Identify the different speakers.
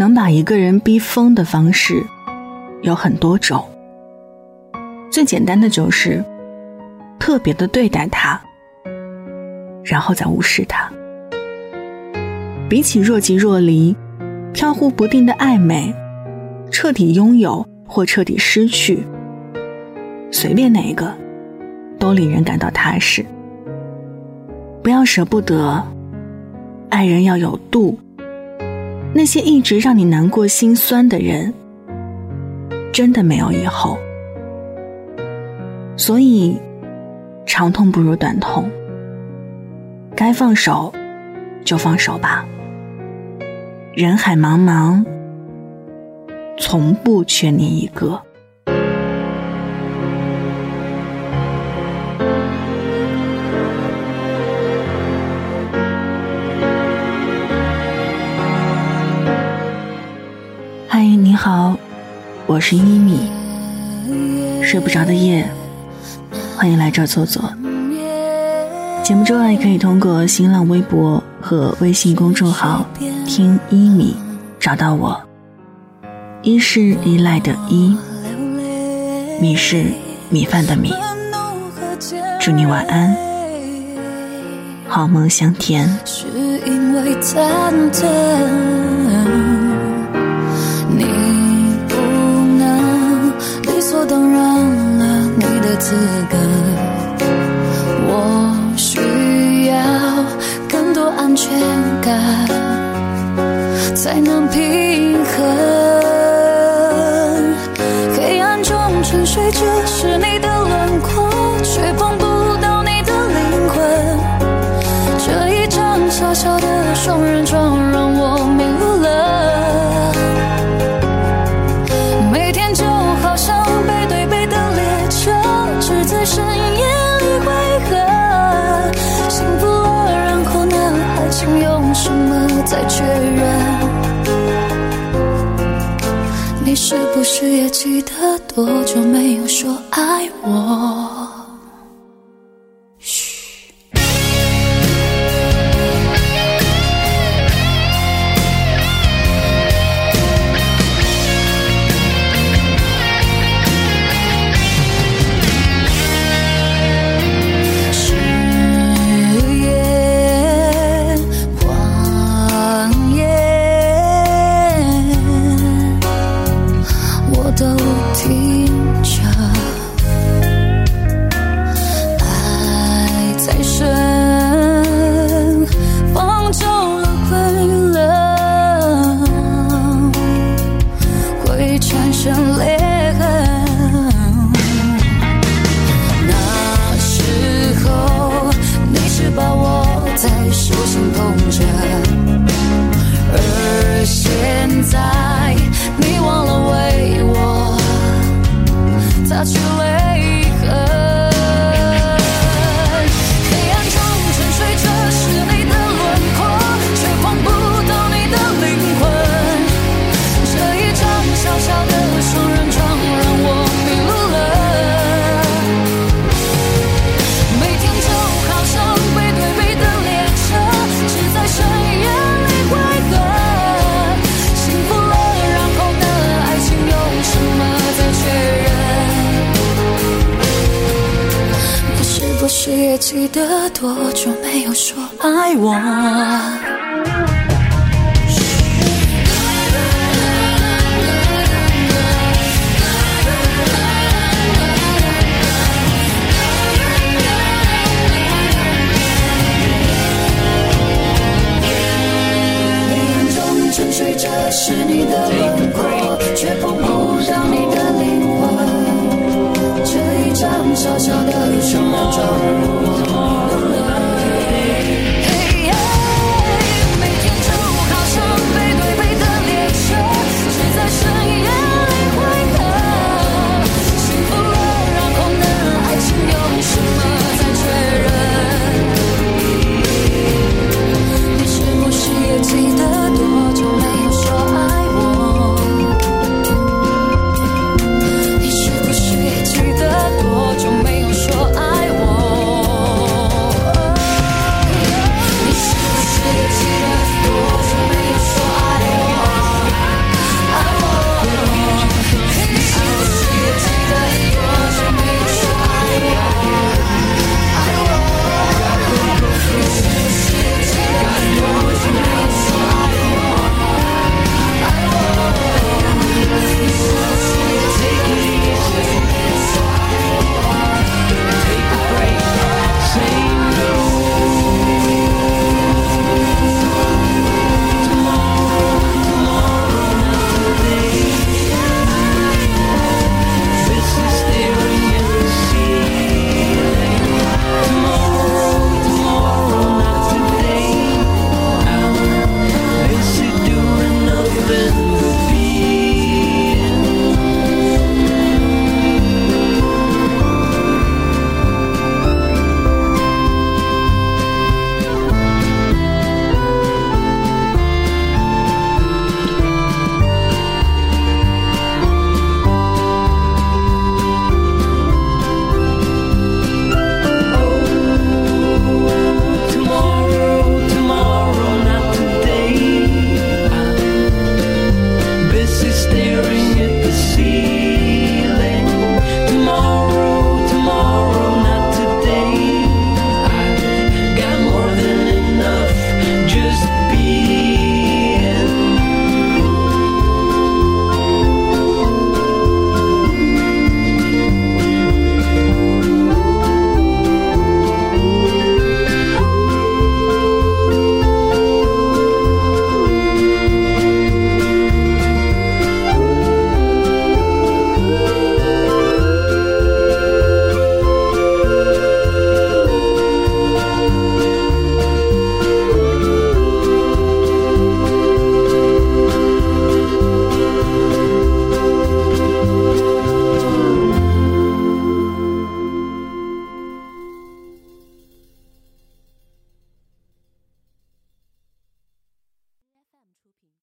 Speaker 1: 能把一个人逼疯的方式有很多种。最简单的就是特别的对待他，然后再无视他。比起若即若离、飘忽不定的暧昧，彻底拥有或彻底失去，随便哪一个都令人感到踏实。不要舍不得，爱人要有度。那些一直让你难过心酸的人，真的没有以后。所以，长痛不如短痛，该放手就放手吧。人海茫茫，从不缺你一个。我是一米。睡不着的夜，欢迎来这坐坐。节目之外，可以通过新浪微博和微信公众号“听一米”找到我。一是依赖的依，米是米饭的米。祝你晚安，好梦香甜。
Speaker 2: 是因为忐忑，资格。是不是也记得多久没有说爱我？也记得多久没有说爱我？